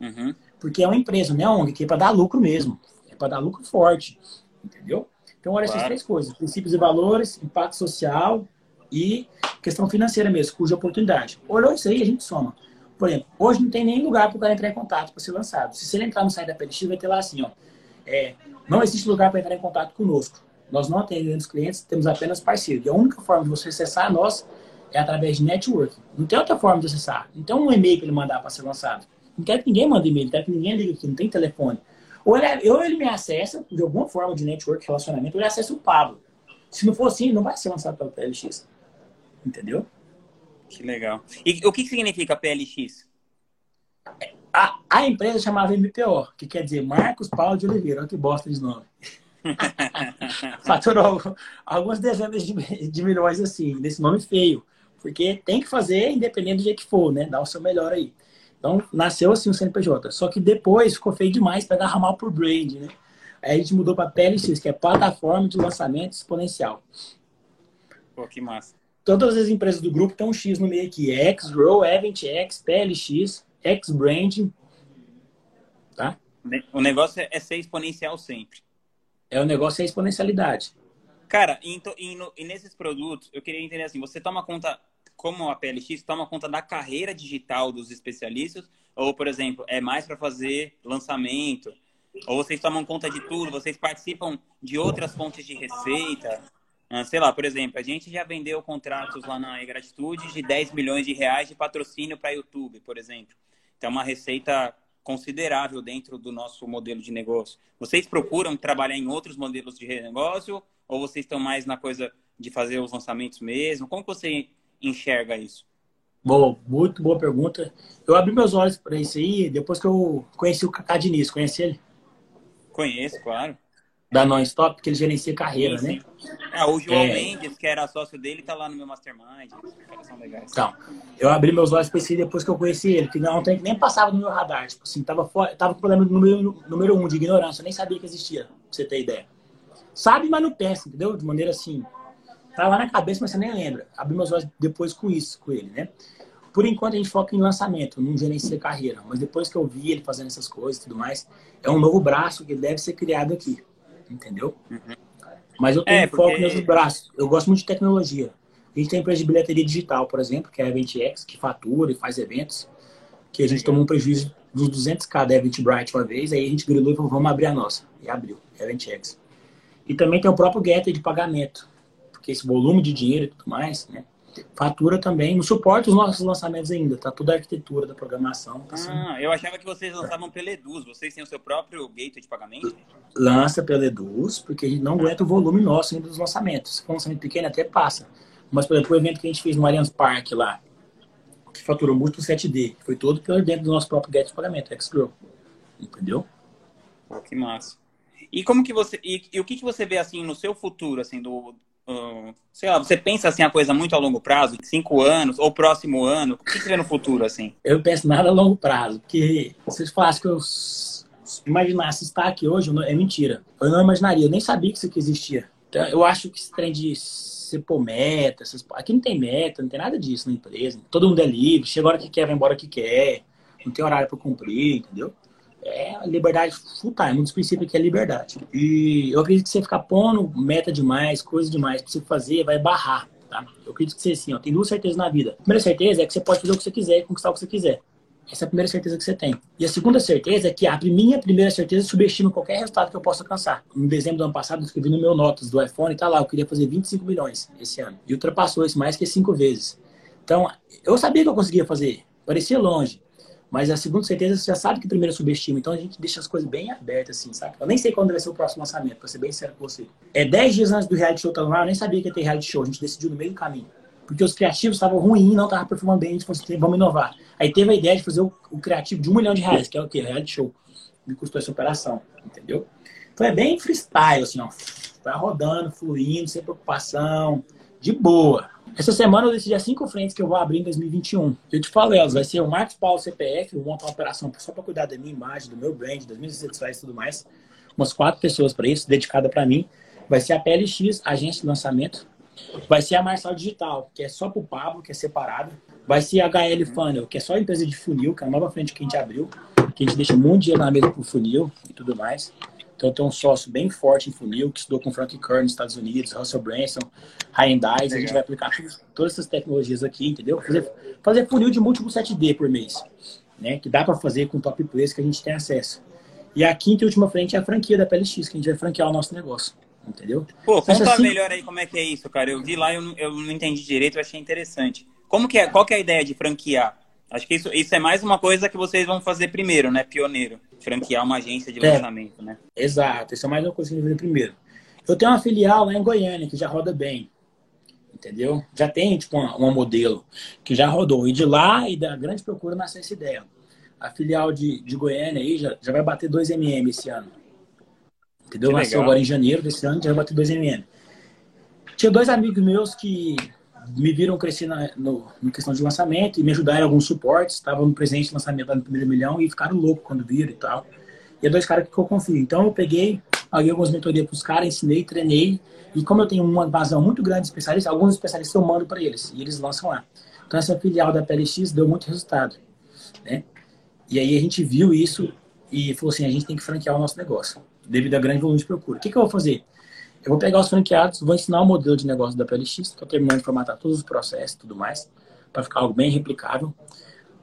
Uhum. Porque é uma empresa, não é ONG, que é para dar lucro mesmo. É para dar lucro forte. Entendeu? Então, olha claro. essas três coisas: princípios e valores, impacto social e questão financeira mesmo, cuja oportunidade. Olhou isso aí, a gente soma. Por exemplo, hoje não tem nem lugar para o cara entrar em contato para ser lançado. Se você entrar no site da PLX, vai ter lá assim, ó. É, não existe lugar para entrar em contato conosco. Nós não atendemos clientes, temos apenas parceiros. E a única forma de você acessar a nós é através de networking. Não tem outra forma de acessar. Tem um e-mail para ele mandar para ser lançado. Não quero que ninguém mande e-mail, não quero que ninguém ligue aqui, não tem telefone. Ou ele, ou ele me acessa, de alguma forma de network, relacionamento, ou ele acessa o Pablo. Se não for assim, não vai ser lançado pela PLX. Entendeu? Que legal. E o que significa PLX? A, a empresa chamava MPO, que quer dizer Marcos Paulo de Oliveira. Olha que bosta de nome. Faturou algumas dezenas de, de milhões assim, desse nome feio. Porque tem que fazer, independente do jeito que for, né? Dá o seu melhor aí. Então, nasceu assim o CNPJ. Só que depois ficou feio demais para dar ramal por brand, né? Aí a gente mudou para PLX, que é Plataforma de Lançamento Exponencial. Pô, que massa. Todas as empresas do grupo têm um X no meio aqui. X-Grow, EventX, PLX, X-Branding. Tá? O negócio é ser exponencial sempre. É o negócio é a exponencialidade. Cara, e, e, e nesses produtos, eu queria entender assim, você toma conta como a PLX toma conta da carreira digital dos especialistas? Ou, por exemplo, é mais para fazer lançamento? Ou vocês tomam conta de tudo? Vocês participam de outras fontes de receita? Ah, sei lá, por exemplo, a gente já vendeu contratos lá na Gratitude de 10 milhões de reais de patrocínio para YouTube, por exemplo. Então, é uma receita considerável dentro do nosso modelo de negócio. Vocês procuram trabalhar em outros modelos de negócio ou vocês estão mais na coisa de fazer os lançamentos mesmo? Como você enxerga isso? Boa, muito boa pergunta. Eu abri meus olhos para isso aí depois que eu conheci o Cacá Diniz. Conhece ele? Conheço, claro. Da Non-Stop, que ele gerencia carreira, sim, né? sim. né? É, o João é... Mendes, que era sócio dele, tá lá no meu Mastermind. São legais. Então, eu abri meus olhos para isso aí depois que eu conheci ele, que não tem nem passava no meu radar. Tipo assim, tava, fora, tava com problema número, número um de ignorância, eu nem sabia que existia, pra você ter ideia. Sabe, mas não pensa, entendeu? De maneira assim. Tá lá na cabeça, mas você nem lembra. Abri meus olhos depois com isso, com ele, né? Por enquanto a gente foca em lançamento, não gerencia carreira. Mas depois que eu vi ele fazendo essas coisas e tudo mais, é um novo braço que deve ser criado aqui. Entendeu? Uhum. Mas eu tenho é, porque... foco nesses braços. Eu gosto muito de tecnologia. A gente tem empresa de bilheteria digital, por exemplo, que é a EventX, que fatura e faz eventos. Que a gente tomou um prejuízo dos 200k da Eventbrite uma vez, aí a gente grilou e falou, vamos abrir a nossa. E abriu, EventX. E também tem o próprio Getter de pagamento, porque esse volume de dinheiro e tudo mais, né? Fatura também, não suporta os nossos lançamentos ainda, tá toda a arquitetura da programação. Tá assim. Ah, eu achava que vocês lançavam pela Eduz, vocês têm o seu próprio gateway de pagamento? Lança pela Eduz, porque a gente não aguenta o volume nosso ainda dos lançamentos. Se for um lançamento pequeno, até passa. Mas, por exemplo, o evento que a gente fez no Allianz Parque lá, que faturou muito 7D, foi todo pelo dentro do nosso próprio gateway de pagamento, Xgrow. Entendeu? Pô, que massa. E como que você e, e, o que, que você vê assim no seu futuro assim do sei lá você pensa assim a coisa muito a longo prazo cinco anos ou próximo ano o que você vê no futuro assim? Eu penso nada a longo prazo porque vocês falassem que eu imaginasse estar aqui hoje é mentira. Eu não imaginaria eu nem sabia que isso aqui existia. Então, eu acho que esse trem de você pôr meta essas... aqui não tem meta não tem nada disso na empresa todo mundo é livre chega a hora que quer vai embora que quer não tem horário para cumprir entendeu é liberdade full time. Um dos princípios aqui é liberdade. E eu acredito que você ficar pondo meta demais, coisa demais pra você fazer, vai barrar. Tá? Eu acredito que você assim, ó, tem duas certezas na vida. A primeira certeza é que você pode fazer o que você quiser e conquistar o que você quiser. Essa é a primeira certeza que você tem. E a segunda certeza é que a minha primeira certeza subestima qualquer resultado que eu possa alcançar. Em dezembro do ano passado, eu escrevi no meu notas do iPhone, tá lá, eu queria fazer 25 milhões esse ano. E ultrapassou isso mais que cinco vezes. Então, eu sabia que eu conseguia fazer. Parecia longe. Mas a segunda certeza você já sabe que primeiro subestima. Então a gente deixa as coisas bem abertas, assim, sabe? Eu nem sei quando vai ser o próximo lançamento, pra ser bem sério com você. É 10 dias antes do reality show estar no ar, eu nem sabia que ia ter reality show. A gente decidiu no meio do caminho. Porque os criativos estavam ruins, não estavam performando bem, a gente falou assim, vamos inovar. Aí teve a ideia de fazer o, o, criativo de um milhão de reais, que é o quê? Reality show. Me custou essa operação, entendeu? Então é bem freestyle, assim, ó. Vai rodando, fluindo, sem preocupação, de boa. Essa semana eu decidi as cinco frentes que eu vou abrir em 2021. Eu te falo elas, vai ser o Marcos Paulo CPF, eu vou montar uma operação só para cuidar da minha imagem, do meu brand, das minhas redes sociais e tudo mais. Umas quatro pessoas para isso, dedicada para mim. Vai ser a PLX, agência de lançamento. Vai ser a Marçal Digital, que é só para o Pablo, que é separado. Vai ser a HL Funnel, que é só a empresa de funil, que é a nova frente que a gente abriu, que a gente deixa muito dinheiro na mesa para o funil e tudo mais. Então, eu tenho um sócio bem forte em funil, que estudou com Frank Kern nos Estados Unidos, Russell Branson, Ryan Dice. A gente vai aplicar todas essas tecnologias aqui, entendeu? Fazer, fazer funil de múltiplo 7D por mês, né? Que dá para fazer com top players que a gente tem acesso. E a quinta e última frente é a franquia da PLX, que a gente vai franquear o nosso negócio. Entendeu? Pô, conta assim... melhor aí como é que é isso, cara. Eu vi lá, eu, eu não entendi direito, eu achei interessante. Como que é? Qual que é a ideia de franquear? Acho que isso, isso é mais uma coisa que vocês vão fazer primeiro, né? Pioneiro. Franquear uma agência de é, lançamento, né? Exato. Isso é mais uma coisa que a gente vai fazer primeiro. Eu tenho uma filial lá em Goiânia que já roda bem. Entendeu? Já tem, tipo, uma, uma modelo que já rodou. E de lá e da grande procura nasceu essa ideia. A filial de, de Goiânia aí já, já vai bater 2 mm esse ano. Entendeu? Nasceu agora em janeiro desse ano, já vai bater 2 mm. Tinha dois amigos meus que me viram crescer na, no, questão de lançamento e me ajudaram em alguns suportes. Estavam no presente lançamento no primeiro milhão e ficaram loucos quando viram e tal. E é dois caras que eu confio. Então eu peguei, paguei algumas mentorias para os caras, ensinei, treinei. E como eu tenho uma vazão muito grande de especialistas, alguns especialistas eu mando para eles e eles lançam lá. Então essa filial da PLX deu muito resultado. Né? E aí a gente viu isso e falou assim: a gente tem que franquear o nosso negócio, devido a grande volume de procura. O que, que eu vou fazer? Eu vou pegar os franqueados, vou ensinar o modelo de negócio da PLX, estou terminando de formatar todos os processos e tudo mais, para ficar algo bem replicável.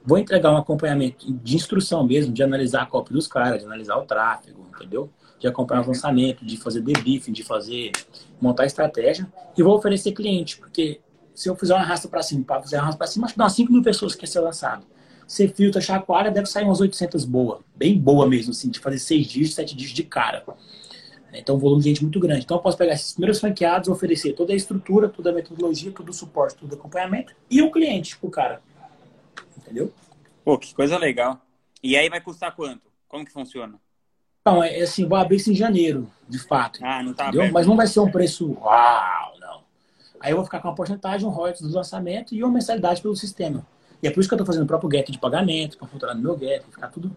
Vou entregar um acompanhamento de instrução mesmo, de analisar a cópia dos caras, de analisar o tráfego, entendeu? De acompanhar o lançamento, de fazer debriefing, de fazer, montar estratégia. E vou oferecer cliente, porque se eu fizer uma raça para cima, para fazer uma raça para cima, acho que dá umas 5 mil pessoas que quer ser lançado. Você filtra, chacoalha, deve sair umas 800 boa. Bem boa mesmo, assim, de fazer 6 dígitos, 7 dígitos de cara. Então, um volume de gente muito grande. Então, eu posso pegar esses primeiros franqueados, oferecer toda a estrutura, toda a metodologia, todo o suporte, todo o acompanhamento e o cliente pro cara. Entendeu? Pô, que coisa legal. E aí vai custar quanto? Como que funciona? Não, é assim, vou abrir isso em janeiro, de fato. Ah, não tá entendeu? Mas não vai ser um preço uau, não. Aí eu vou ficar com uma porcentagem, um royalties do lançamento e uma mensalidade pelo sistema. E é por isso que eu estou fazendo o próprio gap de pagamento, para funcionar no meu gap, ficar tudo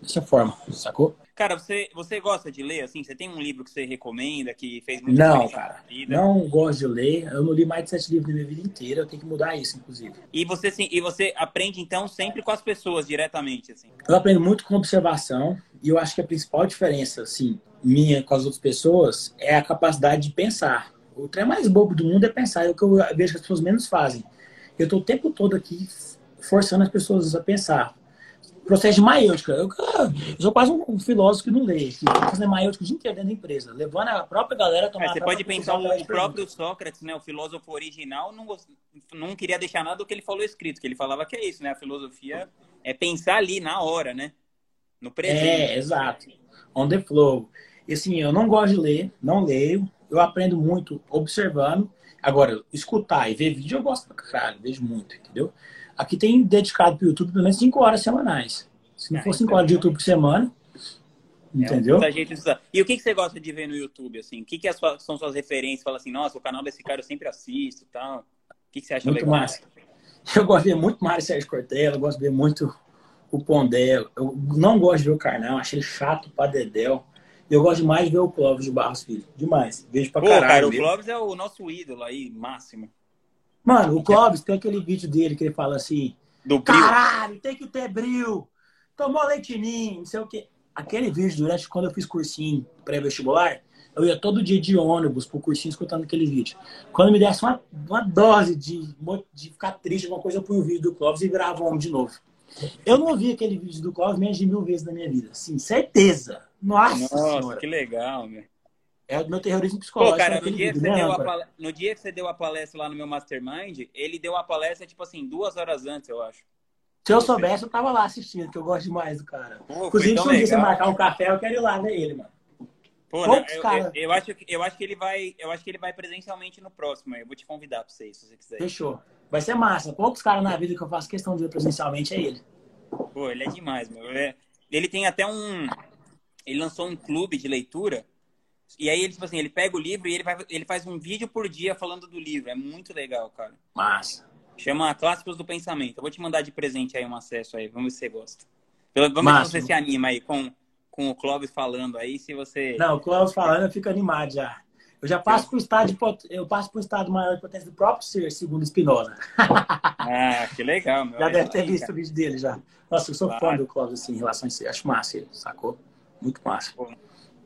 dessa forma, sacou? Cara, você, você gosta de ler, assim? Você tem um livro que você recomenda, que fez muito Não, cara. Não gosto de ler. Eu não li mais de sete livros na minha vida inteira. Eu tenho que mudar isso, inclusive. E você, sim, e você aprende, então, sempre com as pessoas, diretamente, assim? Eu aprendo muito com observação. E eu acho que a principal diferença, assim, minha com as outras pessoas é a capacidade de pensar. O trem mais bobo do mundo é pensar. É o que eu vejo que as pessoas menos fazem. Eu estou o tempo todo aqui forçando as pessoas a pensar processo de maiêutica. Eu, eu sou quase um filósofo que não lê. Que fazendo maiêutica o dia inteiro dentro da empresa, levando a própria galera a tomar... É, você pode pensar o, próprio Sócrates, né, o filósofo original, não, não queria deixar nada do que ele falou escrito, que ele falava que é isso, né? A filosofia é pensar ali, na hora, né? No presente. É, exato. On the flow. E assim, eu não gosto de ler, não leio. Eu aprendo muito observando. Agora, escutar e ver vídeo eu gosto pra caralho, vejo muito, entendeu? Aqui tem dedicado para o YouTube pelo menos 5 horas semanais. Se não ah, for 5 horas de YouTube por semana, é, entendeu? Gente e o que, que você gosta de ver no YouTube, assim? O que, que sua, são suas referências? Fala assim, nossa, o canal desse cara eu sempre assisto e tal. O que, que você acha muito legal? Massa. Eu gosto de ver muito Mário Sérgio Cortella, eu gosto de ver muito o Pondé. Eu não gosto de ver o Carnal, achei chato pra Dedéu. Eu gosto demais de ver o Clóvis de Barros Filho. Demais. Vejo pra Pô, caralho. Cara, o Clóvis é o nosso ídolo aí, máximo. Mano, o Clóvis tem aquele vídeo dele que ele fala assim: Do Caralho, tem que ter bril. Tomou leitinho, não sei o quê. Aquele vídeo, durante quando eu fiz cursinho pré-vestibular, eu ia todo dia de ônibus pro cursinho escutando aquele vídeo. Quando me desse uma, uma dose de, de ficar triste, alguma coisa, eu punho o vídeo do Clóvis e virava homem de novo. Eu não ouvi aquele vídeo do Clóvis menos de mil vezes na minha vida. Sim, certeza. Nossa, Nossa que legal, meu. É o meu terrorismo psicológico. Pô, cara, no dia, né, pal... no dia, que você deu a palestra lá no meu Mastermind, ele deu a palestra, tipo assim, duas horas antes, eu acho. Se eu soubesse, eu tava lá assistindo, que eu gosto demais do cara. Pô, Inclusive, se um dia você marcar um café, eu quero ir lá ver ele, mano. Pô, né, eu, cara... eu, eu, acho, eu acho que ele vai. Eu acho que ele vai presencialmente no próximo. Eu vou te convidar pra você, se você quiser. Fechou. Vai ser massa. Poucos caras na vida que eu faço questão de ver presencialmente é ele. Pô, ele é demais, meu. É, ele tem até um. Ele lançou um clube de leitura e aí ele, tipo assim, ele pega o livro e ele, vai, ele faz um vídeo por dia falando do livro. É muito legal, cara. Massa. Chama Clássicos do Pensamento. Eu vou te mandar de presente aí um acesso aí. Vamos ver se você gosta. Vamos Massa. ver se você se anima aí com, com o Clóvis falando aí, se você... Não, o Clóvis falando eu fico animado já. Eu já passo para o estado, eu passo pro estado maior de potência do próprio ser, segundo Spinoza. ah, que legal, meu. Já deve ter visto o vídeo dele já. Nossa, eu sou claro. fã do Clóvis, assim, em relação a isso. Acho massa ele, sacou? Muito massa. Pô,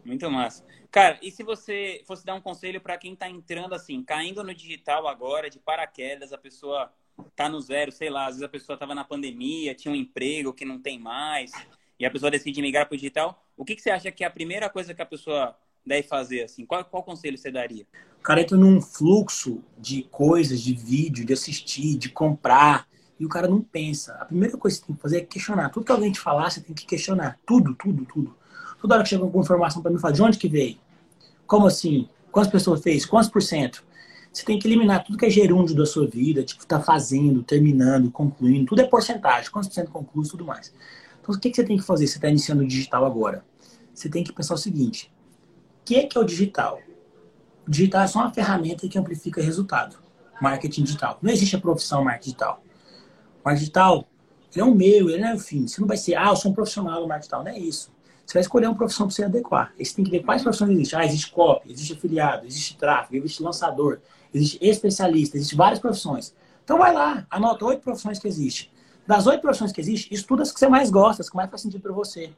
muito massa. Cara, e se você fosse dar um conselho para quem está entrando assim, caindo no digital agora, de paraquedas, a pessoa tá no zero, sei lá, às vezes a pessoa estava na pandemia, tinha um emprego que não tem mais, e a pessoa decide migrar para o digital, o que, que você acha que é a primeira coisa que a pessoa deve fazer? Assim? Qual, qual conselho você daria? Cara entra num fluxo de coisas, de vídeo, de assistir, de comprar, e o cara não pensa. A primeira coisa que você tem que fazer é questionar. Tudo que alguém te falar, você tem que questionar. Tudo, tudo, tudo. Toda hora que chega alguma informação para mim, fala, de onde que veio? Como assim? Quantas pessoas fez? Quantos por cento? Você tem que eliminar tudo que é gerúndio da sua vida, tipo, tá fazendo, terminando, concluindo, tudo é porcentagem, quantos por cento conclui, tudo mais. Então, o que, que você tem que fazer? Você está iniciando o digital agora. Você tem que pensar o seguinte: o que é, que é o digital? O digital é só uma ferramenta que amplifica resultado. Marketing digital. Não existe a profissão marketing digital. O marketing digital, ele é um meio, ele não é o fim. Você não vai ser, ah, eu sou um profissional do marketing digital. Não é isso. Você vai escolher uma profissão para você adequar. Você tem que ver quais profissões existem. Ah, existe copy, existe afiliado, existe tráfego, existe lançador, existe especialista, existe várias profissões. Então vai lá, anota oito profissões que existem. Das oito profissões que existem, estuda as que você mais gosta, as que mais faz sentido para você.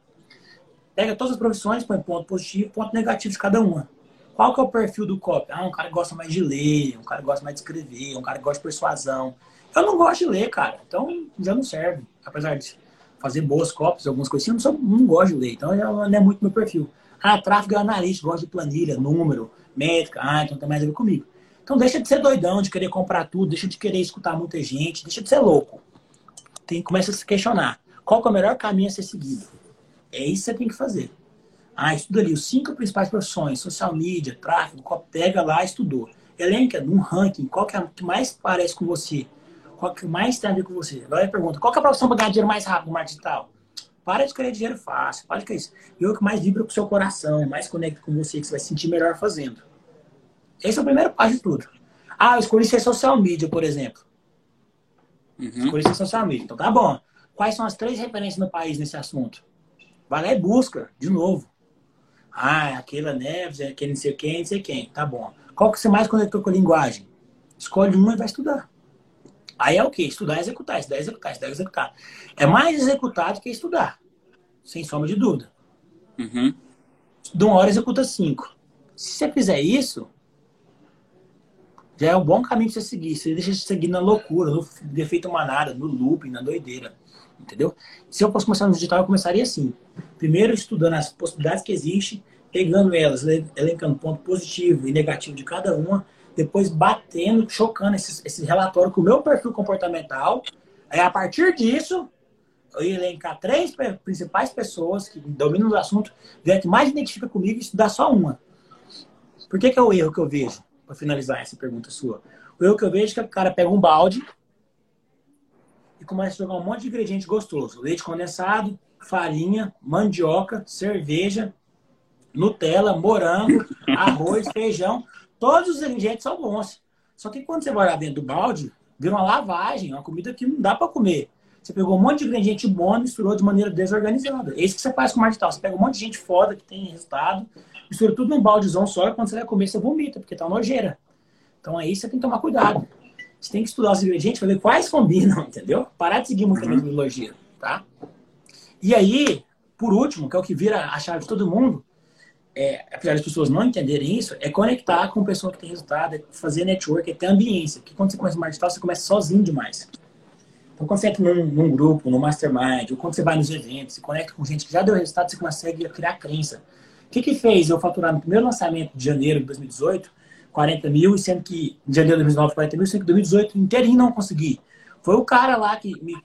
Pega todas as profissões, põe ponto positivo ponto negativo de cada uma. Qual que é o perfil do copy? Ah, um cara que gosta mais de ler, um cara que gosta mais de escrever, um cara que gosta de persuasão. Eu não gosto de ler, cara. Então já não serve. Apesar de fazer boas cópias, algumas coisas assim, eu não, sou, não gosto de ler, então não é muito meu perfil. Ah, tráfego é analista, gosto de planilha, número, métrica, ah, então tem mais a ver comigo. Então deixa de ser doidão, de querer comprar tudo, deixa de querer escutar muita gente, deixa de ser louco. Tem, começa a se questionar. Qual é o melhor caminho a ser seguido? É isso que você tem que fazer. Ah, estuda ali os cinco principais profissões, social media, tráfego, pega lá, estudou. Elenca num ranking, qual que é que mais parece com você? Qual que mais tem a ver com você? Agora pergunta, qual que é a profissão para ganhar dinheiro mais rápido no marketing digital? Para de querer dinheiro fácil, para de querer isso. E o que mais vibra com o seu coração, mais conecta com você, que você vai se sentir melhor fazendo. Esse é o primeiro passo de tudo. Ah, eu escolhi ser social media, por exemplo. Uhum. Escolhi ser social media. Então tá bom. Quais são as três referências no país nesse assunto? Vai lá e busca, de novo. Ah, aquela Neves, aquele não sei quem, não sei quem. Tá bom. Qual que você mais conectou com a linguagem? Escolhe uma e vai estudar. Aí é o quê? Estudar e executar, estudar e executar, estudar e executar. É mais executar do que estudar. Sem sombra de dúvida. Uhum. De uma hora executa cinco. Se você fizer isso, já é um bom caminho para você seguir. Você deixa de seguir na loucura, no defeito manada, no looping, na doideira. Entendeu? Se eu fosse começar no digital, eu começaria assim. Primeiro, estudando as possibilidades que existem, pegando elas, elencando ponto positivo e negativo de cada uma, depois batendo, chocando esse, esse relatório com o meu perfil comportamental. Aí, a partir disso, eu ia elencar três principais pessoas que dominam o assunto, ver que mais identifica comigo e estudar só uma. Por que, que é o erro que eu vejo? Para finalizar essa pergunta sua. O erro que eu vejo é que o cara pega um balde e começa a jogar um monte de ingrediente gostoso. Leite condensado, farinha, mandioca, cerveja, Nutella, morango, arroz, feijão. Todos os ingredientes são bons. Só que quando você vai lá dentro do balde, vira uma lavagem, uma comida que não dá para comer. Você pegou um monte de ingrediente bom e misturou de maneira desorganizada. É isso que você faz com o marketing. Você pega um monte de gente foda que tem resultado, mistura tudo num baldezão só e quando você vai comer, você vomita, porque tá nojeira. Então aí você tem que tomar cuidado. Você tem que estudar os ingredientes para ver quais combinam, entendeu? Parar de seguir muita uhum. metodologia, tá? E aí, por último, que é o que vira a chave de todo mundo, é, apesar das pessoas não entenderem isso, é conectar com pessoa que tem resultado, é fazer network, é ter ambiência. Porque quando você começa marketing digital, você começa sozinho demais. Então, quando você entra num, num, grupo, num mastermind, ou quando você vai nos eventos, se conecta com gente que já deu resultado, você consegue criar crença. O que que fez eu faturar no primeiro lançamento de janeiro de 2018 40 mil, sendo que em janeiro de 2019 40 mil, sendo que em 2018 inteirinho não consegui. Foi o cara lá que me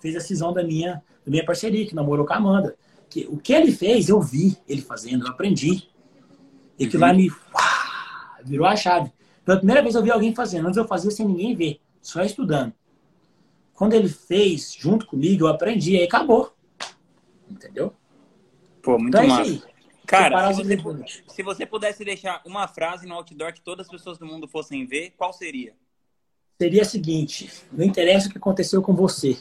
fez a cisão da minha, da minha parceria, que namorou com a Amanda que o que ele fez, eu vi ele fazendo, eu aprendi. E que uhum. lá me uá, virou a chave. Pela primeira vez eu vi alguém fazendo, antes eu fazia sem ninguém ver, só estudando. Quando ele fez junto comigo, eu aprendi, aí acabou. Entendeu? Pô, muito então, é massa. Cara, se você, se você pudesse deixar uma frase no outdoor que todas as pessoas do mundo fossem ver, qual seria? Seria a seguinte: não interessa o que aconteceu com você,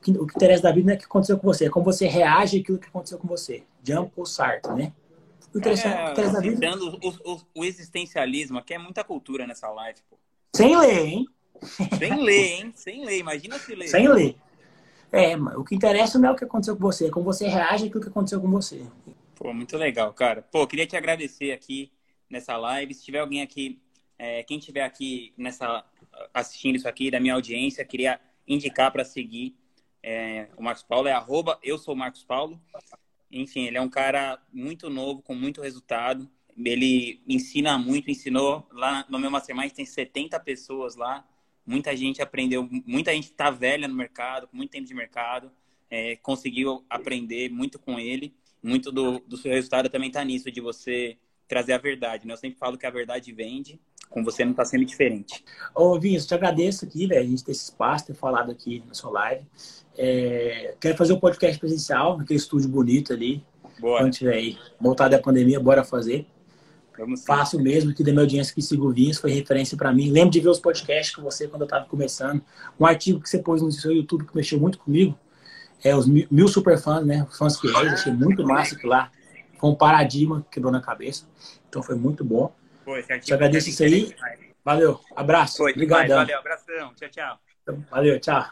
que, o que interessa da vida não é o que aconteceu com você, é como você reage àquilo que aconteceu com você. Jump ou Sartre, né? O interessa, é, o interessa da vida... O, o, o, existencialismo, aqui é muita cultura nessa live, pô. Sem ler, hein? Sem ler, hein? Sem ler, imagina se ler. Sem ler. É, o que interessa não é o que aconteceu com você, é como você reage àquilo que aconteceu com você. Pô, muito legal, cara. Pô, queria te agradecer aqui nessa live. Se tiver alguém aqui, é, quem tiver aqui nessa assistindo isso aqui da minha audiência, queria indicar para seguir é, o Marcos Paulo é arroba, eu sou o Marcos Paulo. Enfim, ele é um cara muito novo, com muito resultado. Ele ensina muito, ensinou. Lá no meu Mastermind tem 70 pessoas lá. Muita gente aprendeu, muita gente está velha no mercado, com muito tempo de mercado. É, conseguiu aprender muito com ele. Muito do, do seu resultado também está nisso, de você trazer a verdade. Né? Eu sempre falo que a verdade vende com você não está sendo diferente. Ô, Vinhos, te agradeço aqui, velho, a gente ter esse espaço, ter falado aqui na sua live. É, quero fazer um podcast presencial, naquele estúdio bonito ali. Bora. Quando tiver aí, voltar da pandemia, bora fazer. Vamos Faço mesmo, que da minha audiência que sigo o Vinhos, foi referência para mim. Lembro de ver os podcasts com você quando eu estava começando. Um artigo que você pôs no seu YouTube que mexeu muito comigo. É os mil, mil super fãs, né? Fãs fiéis, achei muito massa aquilo lá. Foi um paradigma que quebrou na cabeça. Então foi muito bom. Foi, Te agradeço isso aí. Valeu, abraço. Obrigado. Valeu, abração. Tchau, tchau. Valeu, tchau.